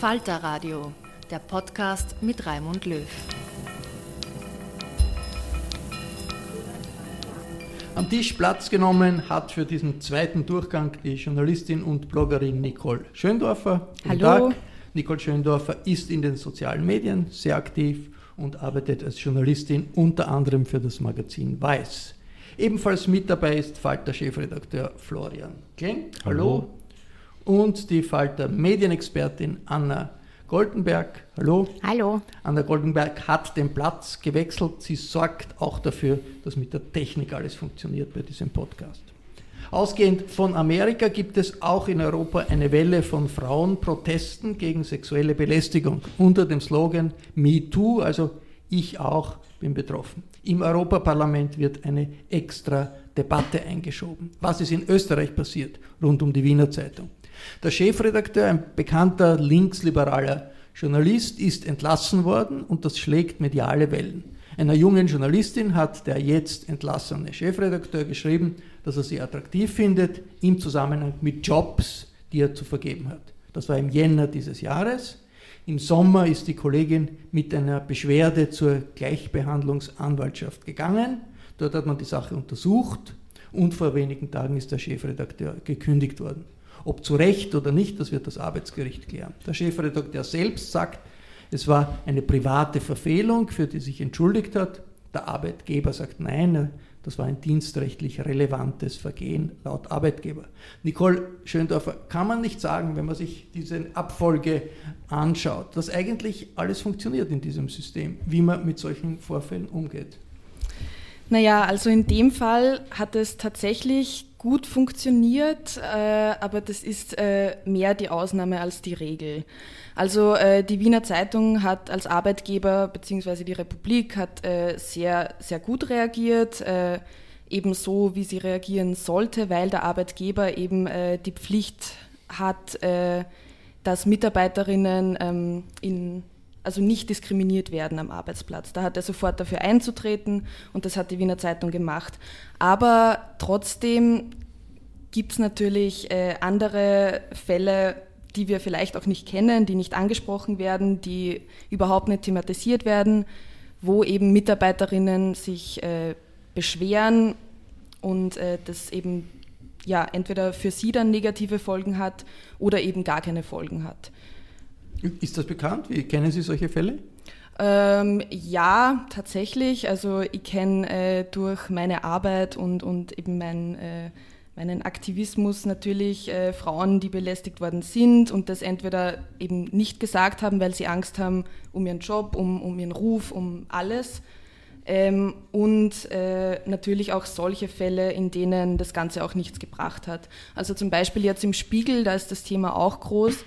Falter Radio, der Podcast mit Raimund Löw. Am Tisch Platz genommen hat für diesen zweiten Durchgang die Journalistin und Bloggerin Nicole Schöndorfer. Guten Hallo. Tag. Nicole Schöndorfer ist in den sozialen Medien sehr aktiv und arbeitet als Journalistin unter anderem für das Magazin Weiß. Ebenfalls mit dabei ist Falter-Chefredakteur Florian Kling. Hallo. Hallo. Und die Falter Medienexpertin Anna Goldenberg. Hallo. Hallo. Anna Goldenberg hat den Platz gewechselt. Sie sorgt auch dafür, dass mit der Technik alles funktioniert bei diesem Podcast. Ausgehend von Amerika gibt es auch in Europa eine Welle von Frauenprotesten gegen sexuelle Belästigung unter dem Slogan MeToo, also ich auch bin betroffen. Im Europaparlament wird eine extra Debatte eingeschoben. Was ist in Österreich passiert rund um die Wiener Zeitung? Der Chefredakteur, ein bekannter linksliberaler Journalist, ist entlassen worden und das schlägt mediale Wellen. Einer jungen Journalistin hat der jetzt entlassene Chefredakteur geschrieben, dass er sie attraktiv findet im Zusammenhang mit Jobs, die er zu vergeben hat. Das war im Jänner dieses Jahres. Im Sommer ist die Kollegin mit einer Beschwerde zur Gleichbehandlungsanwaltschaft gegangen. Dort hat man die Sache untersucht und vor wenigen Tagen ist der Chefredakteur gekündigt worden. Ob zu Recht oder nicht, das wird das Arbeitsgericht klären. Der Chefredakteur selbst sagt, es war eine private Verfehlung, für die sich entschuldigt hat. Der Arbeitgeber sagt nein, das war ein dienstrechtlich relevantes Vergehen laut Arbeitgeber. Nicole Schöndorfer, kann man nicht sagen, wenn man sich diese Abfolge anschaut, dass eigentlich alles funktioniert in diesem System, wie man mit solchen Vorfällen umgeht? Naja, also in dem Fall hat es tatsächlich gut funktioniert, äh, aber das ist äh, mehr die Ausnahme als die Regel. Also äh, die Wiener Zeitung hat als Arbeitgeber beziehungsweise die Republik hat äh, sehr, sehr gut reagiert, äh, ebenso wie sie reagieren sollte, weil der Arbeitgeber eben äh, die Pflicht hat, dass Mitarbeiterinnen ähm, in also nicht diskriminiert werden am Arbeitsplatz. Da hat er sofort dafür einzutreten und das hat die Wiener Zeitung gemacht. Aber trotzdem gibt es natürlich äh, andere Fälle, die wir vielleicht auch nicht kennen, die nicht angesprochen werden, die überhaupt nicht thematisiert werden, wo eben Mitarbeiterinnen sich äh, beschweren und äh, das eben ja entweder für sie dann negative Folgen hat oder eben gar keine Folgen hat. Ist das bekannt? Wie kennen Sie solche Fälle? Ähm, ja, tatsächlich. Also ich kenne äh, durch meine Arbeit und, und eben mein, äh, meinen Aktivismus natürlich äh, Frauen, die belästigt worden sind und das entweder eben nicht gesagt haben, weil sie Angst haben um ihren Job, um, um ihren Ruf, um alles. Ähm, und äh, natürlich auch solche Fälle, in denen das Ganze auch nichts gebracht hat. Also zum Beispiel jetzt im Spiegel, da ist das Thema auch groß.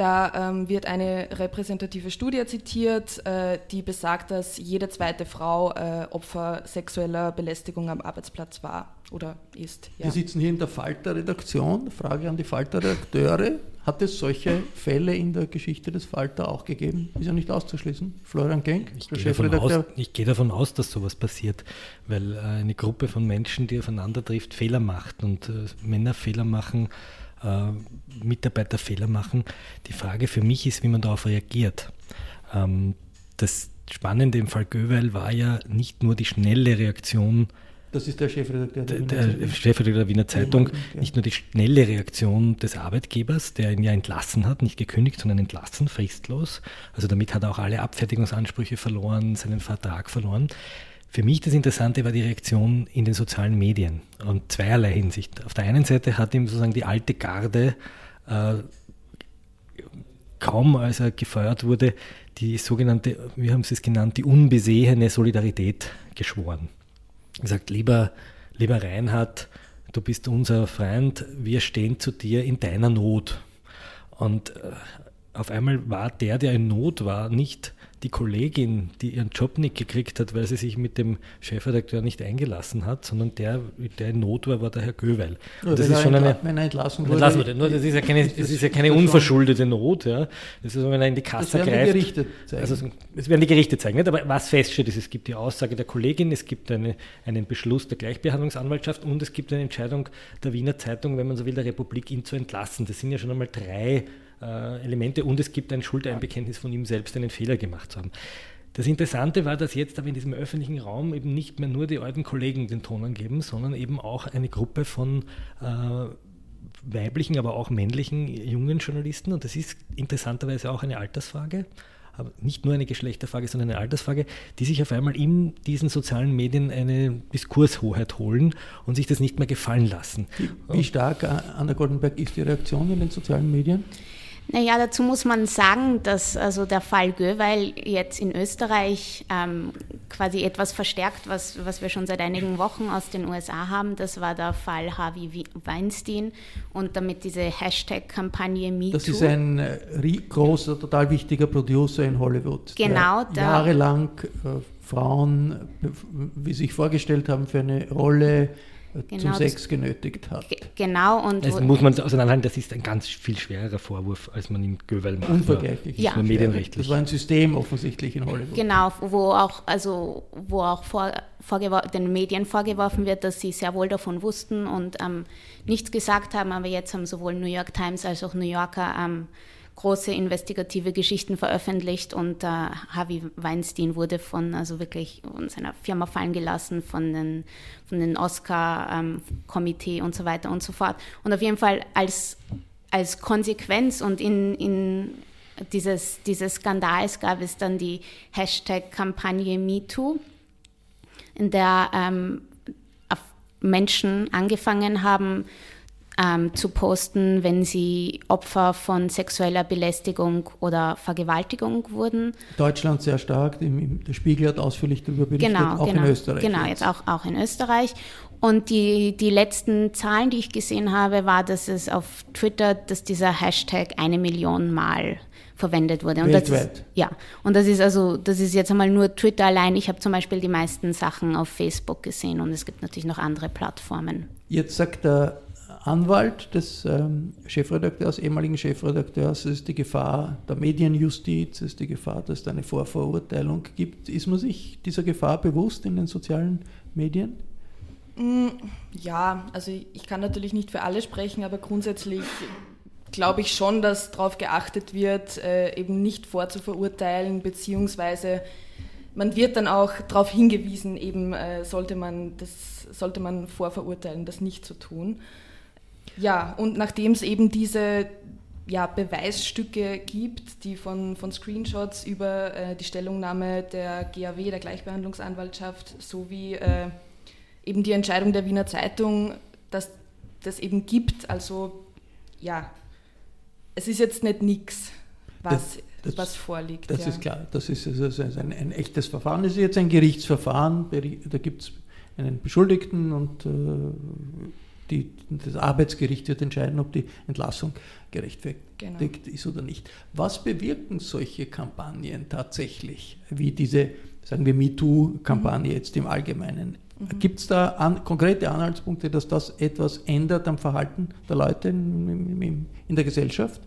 Da ähm, wird eine repräsentative Studie zitiert, äh, die besagt, dass jede zweite Frau äh, Opfer sexueller Belästigung am Arbeitsplatz war oder ist. Ja. Wir sitzen hier in der Falter-Redaktion. Frage an die Falter-Redakteure. Hat es solche Fälle in der Geschichte des Falter auch gegeben? Ist ja nicht auszuschließen. Florian Genk, ich der Chefredakteur. ich gehe davon aus, dass sowas passiert, weil äh, eine Gruppe von Menschen, die aufeinander trifft, Fehler macht und äh, Männer Fehler machen äh, Mitarbeiter Fehler machen. Die Frage für mich ist, wie man darauf reagiert. Ähm, das Spannende im Fall Göwel war ja nicht nur die schnelle Reaktion das ist der Chefredakteur der, der, der Chefredakteur der Wiener Zeitung. Ja. Nicht nur die schnelle Reaktion des Arbeitgebers, der ihn ja entlassen hat, nicht gekündigt, sondern entlassen, fristlos. Also damit hat er auch alle Abfertigungsansprüche verloren, seinen Vertrag verloren. Für mich das Interessante war die Reaktion in den sozialen Medien und zweierlei Hinsicht. Auf der einen Seite hat ihm sozusagen die alte Garde äh, kaum als er gefeuert wurde, die sogenannte, wie haben sie es genannt, die unbesehene Solidarität geschworen. Er sagt, lieber, lieber Reinhard, du bist unser Freund, wir stehen zu dir in deiner Not. Und äh, auf einmal war der, der in Not war, nicht die Kollegin, die ihren Job nicht gekriegt hat, weil sie sich mit dem Chefredakteur nicht eingelassen hat, sondern der, der in Not war, war der Herr Göweil. Ja, das ist schon eine, wenn er entlassen wurde. Entlassen wurde. Nur, das ist ja keine, das ist ja keine unverschuldete Not. Ja. Das ist, wenn er in die Kasse das greift. Die Gerichte zeigen. Also, das werden die Gerichte zeigen. Nicht? Aber was feststeht, ist, es gibt die Aussage der Kollegin, es gibt eine, einen Beschluss der Gleichbehandlungsanwaltschaft und es gibt eine Entscheidung der Wiener Zeitung, wenn man so will, der Republik, ihn zu entlassen. Das sind ja schon einmal drei äh, Elemente und es gibt ein Schuldeinbekenntnis von ihm selbst, einen Fehler gemacht zu haben. Das Interessante war, dass jetzt aber in diesem öffentlichen Raum eben nicht mehr nur die alten Kollegen den Ton angeben, sondern eben auch eine Gruppe von äh, weiblichen, aber auch männlichen jungen Journalisten. Und das ist interessanterweise auch eine Altersfrage, aber nicht nur eine Geschlechterfrage, sondern eine Altersfrage, die sich auf einmal in diesen sozialen Medien eine Diskurshoheit holen und sich das nicht mehr gefallen lassen. Wie, wie stark, Anna Goldenberg, ist die Reaktion in den sozialen Medien? Naja, dazu muss man sagen, dass also der Fall Göweil jetzt in Österreich ähm, quasi etwas verstärkt, was, was wir schon seit einigen Wochen aus den USA haben. Das war der Fall Harvey Weinstein und damit diese Hashtag-Kampagne MeToo. Das ist ein äh, großer, total wichtiger Producer in Hollywood. Genau. Der jahrelang äh, Frauen, wie sich vorgestellt haben, für eine Rolle genau, zum Sex genötigt hat. Genau. Und das muss man auseinanderhalten, das ist ein ganz viel schwererer Vorwurf, als man in Göwel macht. Unvergleichlich. Ja. Nur medienrechtlich. Das war ein System offensichtlich in Hollywood. Genau, wo auch, also, wo auch vor, den Medien vorgeworfen wird, dass sie sehr wohl davon wussten und ähm, nichts gesagt haben, aber jetzt haben sowohl New York Times als auch New Yorker ähm, große investigative Geschichten veröffentlicht und äh, Harvey Weinstein wurde von, also wirklich von seiner Firma fallen gelassen, von den, von den Oscar-Komitee ähm, und so weiter und so fort. Und auf jeden Fall als, als Konsequenz und in, in dieses, dieses Skandals gab es dann die Hashtag-Kampagne MeToo, in der ähm, Menschen angefangen haben, ähm, zu posten, wenn sie Opfer von sexueller Belästigung oder Vergewaltigung wurden. Deutschland sehr stark, der Spiegel hat ausführlich darüber berichtet, genau, auch genau, in Österreich. Genau, jetzt, jetzt auch, auch in Österreich. Und die, die letzten Zahlen, die ich gesehen habe, war, dass es auf Twitter, dass dieser Hashtag eine Million Mal verwendet wurde. Und Weltweit. Ist, ja, und das ist also, das ist jetzt einmal nur Twitter allein. Ich habe zum Beispiel die meisten Sachen auf Facebook gesehen und es gibt natürlich noch andere Plattformen. Jetzt sagt der Anwalt des ähm, Chefredakteurs, ehemaligen Chefredakteurs, ist die Gefahr der Medienjustiz, ist die Gefahr, dass es eine Vorverurteilung gibt. Ist man sich dieser Gefahr bewusst in den sozialen Medien? Mm, ja, also ich kann natürlich nicht für alle sprechen, aber grundsätzlich glaube ich schon, dass darauf geachtet wird, äh, eben nicht vorzuverurteilen, beziehungsweise man wird dann auch darauf hingewiesen, eben äh, sollte man das sollte man vorverurteilen, das nicht zu tun. Ja, und nachdem es eben diese ja, Beweisstücke gibt, die von, von Screenshots über äh, die Stellungnahme der GAW, der Gleichbehandlungsanwaltschaft, sowie äh, eben die Entscheidung der Wiener Zeitung, dass das eben gibt. Also ja, es ist jetzt nicht nichts, was, das, was vorliegt. Das ja. ist klar, das ist, das ist ein, ein, echtes Verfahren. Das ist jetzt ein Gerichtsverfahren, da gibt es einen Beschuldigten und äh, die, das Arbeitsgericht wird entscheiden, ob die Entlassung gerechtfertigt genau. ist oder nicht. Was bewirken solche Kampagnen tatsächlich, wie diese, sagen wir, MeToo-Kampagne mhm. jetzt im Allgemeinen? Mhm. Gibt es da an, konkrete Anhaltspunkte, dass das etwas ändert am Verhalten der Leute in, in, in der Gesellschaft?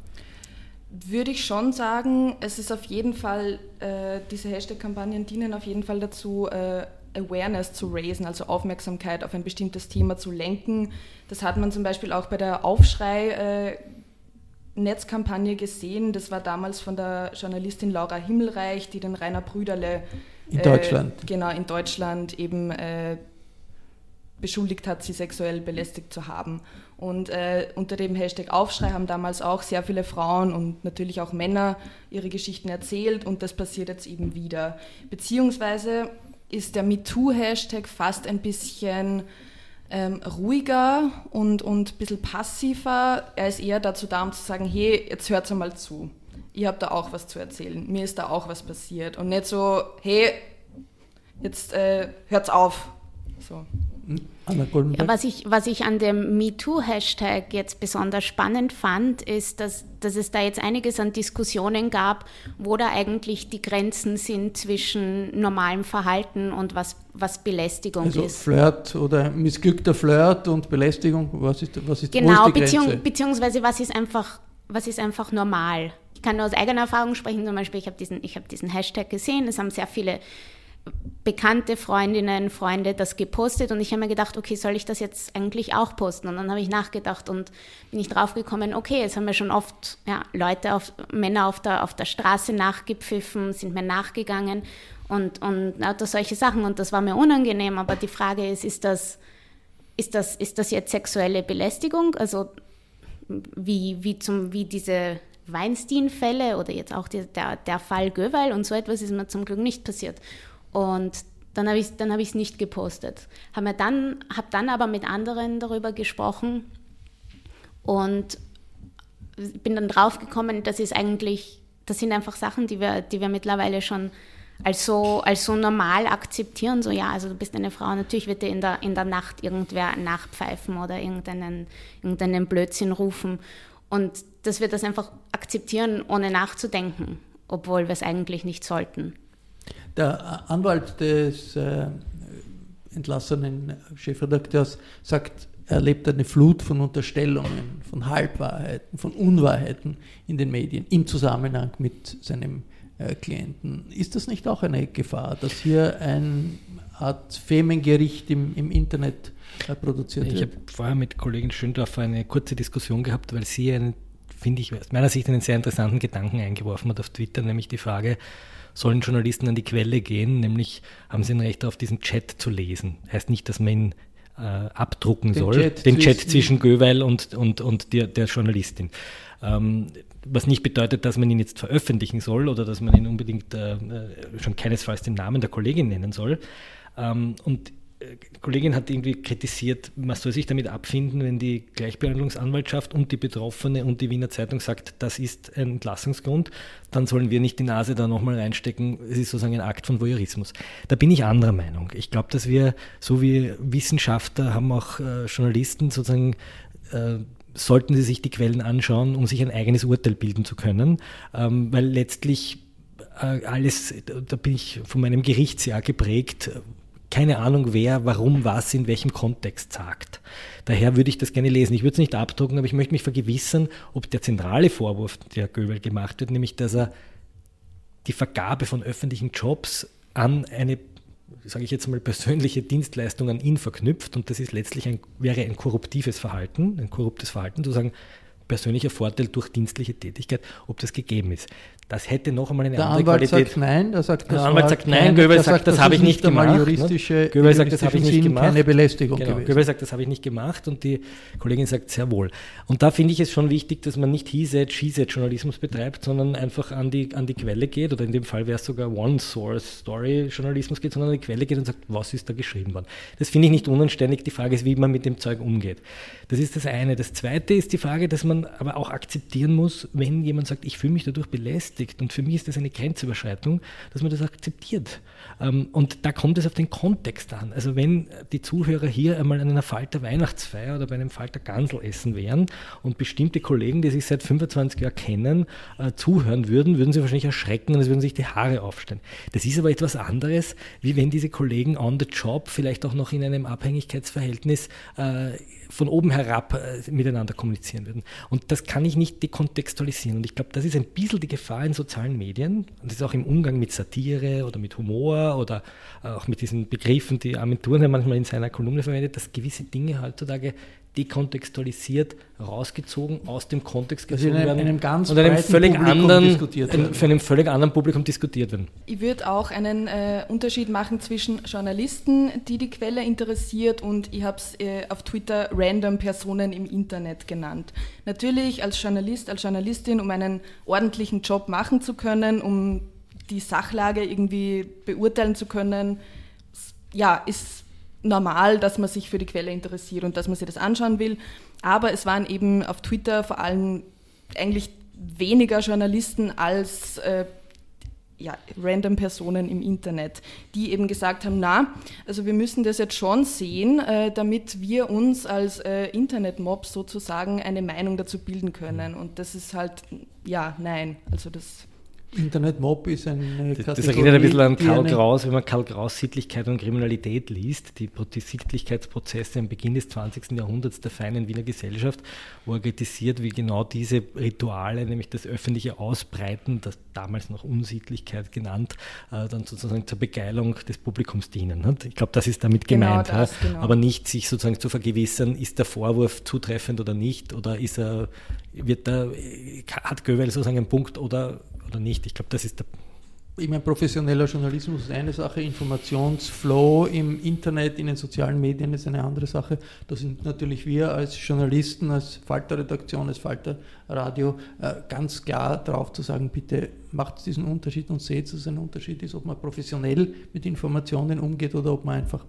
Würde ich schon sagen, es ist auf jeden Fall, äh, diese Hashtag-Kampagnen dienen auf jeden Fall dazu, äh, Awareness zu raisen, also Aufmerksamkeit auf ein bestimmtes Thema zu lenken. Das hat man zum Beispiel auch bei der Aufschrei Netzkampagne gesehen. Das war damals von der Journalistin Laura Himmelreich, die den Rainer Brüderle in Deutschland. Äh, genau, in Deutschland eben äh, beschuldigt hat, sie sexuell belästigt zu haben. Und äh, unter dem Hashtag Aufschrei haben damals auch sehr viele Frauen und natürlich auch Männer ihre Geschichten erzählt und das passiert jetzt eben wieder. Beziehungsweise ist der MeToo-Hashtag fast ein bisschen ähm, ruhiger und, und ein bisschen passiver. Er ist eher dazu da, um zu sagen, hey, jetzt hört mal zu. Ihr habt da auch was zu erzählen. Mir ist da auch was passiert. Und nicht so, hey, jetzt äh, hört's auf. So. Ja, was, ich, was ich an dem MeToo-Hashtag jetzt besonders spannend fand, ist, dass, dass es da jetzt einiges an Diskussionen gab, wo da eigentlich die Grenzen sind zwischen normalem Verhalten und was, was Belästigung also ist. Flirt oder missglückter Flirt und Belästigung, was ist, was ist, genau, ist die Grenze? beziehungsweise was ist einfach, was ist einfach normal? Ich kann nur aus eigener Erfahrung sprechen, zum Beispiel, ich habe diesen, hab diesen Hashtag gesehen, es haben sehr viele bekannte Freundinnen, Freunde das gepostet und ich habe mir gedacht, okay, soll ich das jetzt eigentlich auch posten? Und dann habe ich nachgedacht und bin ich draufgekommen, okay, jetzt haben wir schon oft ja, Leute, auf, Männer auf der, auf der Straße nachgepfiffen, sind mir nachgegangen und, und lauter solche Sachen und das war mir unangenehm, aber die Frage ist, ist das, ist das, ist das jetzt sexuelle Belästigung? Also wie, wie, zum, wie diese Weinstein-Fälle oder jetzt auch die, der, der Fall Göweil und so etwas ist mir zum Glück nicht passiert. Und dann habe ich es hab nicht gepostet. Habe dann, hab dann aber mit anderen darüber gesprochen und bin dann draufgekommen, das ist eigentlich, das sind einfach Sachen, die wir, die wir mittlerweile schon als so, als so normal akzeptieren. So, ja, also du bist eine Frau, natürlich wird dir in der, in der Nacht irgendwer nachpfeifen oder irgendeinen, irgendeinen Blödsinn rufen. Und dass wir das einfach akzeptieren, ohne nachzudenken, obwohl wir es eigentlich nicht sollten. Der Anwalt des äh, entlassenen Chefredakteurs sagt, er erlebt eine Flut von Unterstellungen, von Halbwahrheiten, von Unwahrheiten in den Medien im Zusammenhang mit seinem äh, Klienten. Ist das nicht auch eine Gefahr, dass hier eine Art Femengericht im, im Internet äh, produziert ich wird? Ich habe vorher mit Kollegin Schöndorfer eine kurze Diskussion gehabt, weil sie einen, finde ich, aus meiner Sicht einen sehr interessanten Gedanken eingeworfen hat auf Twitter, nämlich die Frage, sollen Journalisten an die Quelle gehen, nämlich haben sie ein Recht darauf, diesen Chat zu lesen. Heißt nicht, dass man ihn äh, abdrucken den soll, Chat den Chat zwischen Göweil und, und, und der, der Journalistin. Ähm, was nicht bedeutet, dass man ihn jetzt veröffentlichen soll oder dass man ihn unbedingt äh, äh schon keinesfalls den Namen der Kollegin nennen soll. Ähm, und die Kollegin hat irgendwie kritisiert, man soll sich damit abfinden, wenn die Gleichbehandlungsanwaltschaft und die Betroffene und die Wiener Zeitung sagt, das ist ein Entlassungsgrund, dann sollen wir nicht die Nase da nochmal reinstecken. Es ist sozusagen ein Akt von Voyeurismus. Da bin ich anderer Meinung. Ich glaube, dass wir, so wie Wissenschaftler, haben auch äh, Journalisten sozusagen äh, sollten sie sich die Quellen anschauen, um sich ein eigenes Urteil bilden zu können, ähm, weil letztlich äh, alles, da bin ich von meinem Gerichtsjahr geprägt, keine Ahnung, wer, warum, was, in welchem Kontext sagt. Daher würde ich das gerne lesen. Ich würde es nicht abdrucken, aber ich möchte mich vergewissern, ob der zentrale Vorwurf, der Göbel gemacht wird, nämlich dass er die Vergabe von öffentlichen Jobs an eine, sage ich jetzt mal, persönliche Dienstleistung an ihn verknüpft und das ist letztlich ein, wäre ein korruptives Verhalten, ein korruptes Verhalten, zu sagen, persönlicher Vorteil durch dienstliche Tätigkeit, ob das gegeben ist. Das hätte noch einmal eine der andere Anwalt Qualität. Sagt nein, der sagt, der Anwalt sagt nein, Goebbels sagt, das, das habe ich nicht gemacht. Juristische, Goebbels sagt, das habe ich nicht gemacht. Keine Belästigung genau. gewesen. Goebbels sagt, das habe ich nicht gemacht und die Kollegin sagt sehr wohl. Und da finde ich es schon wichtig, dass man nicht he said, she said Journalismus betreibt, sondern einfach an die, an die Quelle geht oder in dem Fall wäre es sogar One-Source-Story-Journalismus geht, sondern an die Quelle geht und sagt, was ist da geschrieben worden. Das finde ich nicht unanständig. Die Frage ist, wie man mit dem Zeug umgeht. Das ist das eine. Das zweite ist die Frage, dass man aber auch akzeptieren muss, wenn jemand sagt, ich fühle mich dadurch belästigt und für mich ist das eine Grenzüberschreitung, dass man das akzeptiert. Ähm, und da kommt es auf den Kontext an. Also wenn die Zuhörer hier einmal an einer Falter Weihnachtsfeier oder bei einem Falter Ganselessen wären und bestimmte Kollegen, die sich seit 25 Jahren kennen, äh, zuhören würden, würden sie wahrscheinlich erschrecken und es würden sich die Haare aufstellen. Das ist aber etwas anderes, wie wenn diese Kollegen on the job vielleicht auch noch in einem Abhängigkeitsverhältnis äh, von oben herab äh, miteinander kommunizieren würden. Und das kann ich nicht dekontextualisieren. Und ich glaube, das ist ein bisschen die Gefahr in sozialen Medien. Und das ist auch im Umgang mit Satire oder mit Humor oder auch mit diesen Begriffen, die Armenturen ja manchmal in seiner Kolumne verwendet, dass gewisse Dinge heutzutage dekontextualisiert, rausgezogen, aus dem Kontext gezogen also werden einem ganz und einem völlig Publikum anderen, diskutiert werden. für einem völlig anderen Publikum diskutiert werden. Ich würde auch einen äh, Unterschied machen zwischen Journalisten, die die Quelle interessiert, und ich habe es äh, auf Twitter random Personen im Internet genannt. Natürlich als Journalist, als Journalistin, um einen ordentlichen Job machen zu können, um die Sachlage irgendwie beurteilen zu können, ja, ist normal, dass man sich für die Quelle interessiert und dass man sich das anschauen will. Aber es waren eben auf Twitter vor allem eigentlich weniger Journalisten als äh, ja, random Personen im Internet, die eben gesagt haben, na, also wir müssen das jetzt schon sehen, äh, damit wir uns als äh, Internet-Mobs sozusagen eine Meinung dazu bilden können. Und das ist halt, ja, nein, also das Internet-Mob ist eine Kategorie. Das erinnert ein bisschen an Karl Kraus, wenn man Karl Kraus Sittlichkeit und Kriminalität liest, die, die Sittlichkeitsprozesse am Beginn des 20. Jahrhunderts der feinen Wiener Gesellschaft, wo er kritisiert, wie genau diese Rituale, nämlich das öffentliche Ausbreiten, das damals noch Unsittlichkeit genannt, äh, dann sozusagen zur Begeilung des Publikums dienen. Ne? Ich glaube, das ist damit genau gemeint. Das, ja? genau. Aber nicht sich sozusagen zu vergewissern, ist der Vorwurf zutreffend oder nicht, oder ist er, wird da, hat Göbel sozusagen einen Punkt oder oder nicht. Ich glaube, das ist der. Ich meine, professioneller Journalismus ist eine Sache, Informationsflow im Internet, in den sozialen Medien ist eine andere Sache. Da sind natürlich wir als Journalisten, als Falterredaktion, als Falterradio äh, ganz klar darauf zu sagen, bitte macht diesen Unterschied und seht, dass es ein Unterschied ist, ob man professionell mit Informationen umgeht oder ob man einfach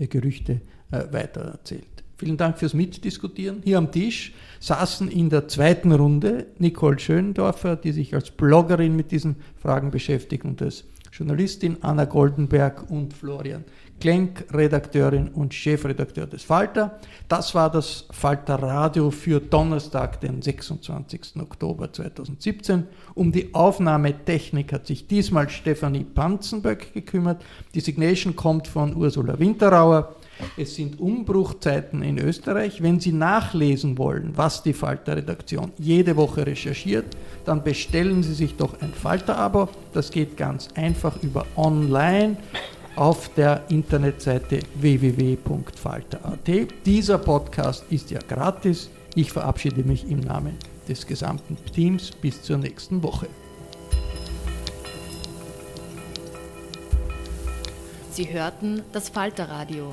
äh, Gerüchte äh, weitererzählt. Vielen Dank fürs Mitdiskutieren. Hier am Tisch saßen in der zweiten Runde Nicole Schöndorfer, die sich als Bloggerin mit diesen Fragen beschäftigt und als Journalistin Anna Goldenberg und Florian Klenk, Redakteurin und Chefredakteur des Falter. Das war das Falter Radio für Donnerstag, den 26. Oktober 2017. Um die Aufnahmetechnik hat sich diesmal Stefanie Panzenböck gekümmert. Die Signation kommt von Ursula Winterauer. Es sind Umbruchzeiten in Österreich. Wenn Sie nachlesen wollen, was die Falter-Redaktion jede Woche recherchiert, dann bestellen Sie sich doch ein Falter-Abo. Das geht ganz einfach über online auf der Internetseite www.falter.at. Dieser Podcast ist ja gratis. Ich verabschiede mich im Namen des gesamten Teams bis zur nächsten Woche. Sie hörten das Falterradio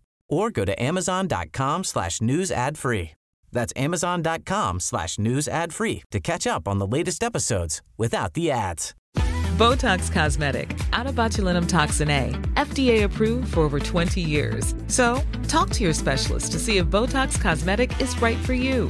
or go to amazon.com slash news ad free. That's amazon.com slash news ad free to catch up on the latest episodes without the ads. Botox Cosmetic, out of botulinum toxin A, FDA approved for over 20 years. So talk to your specialist to see if Botox Cosmetic is right for you.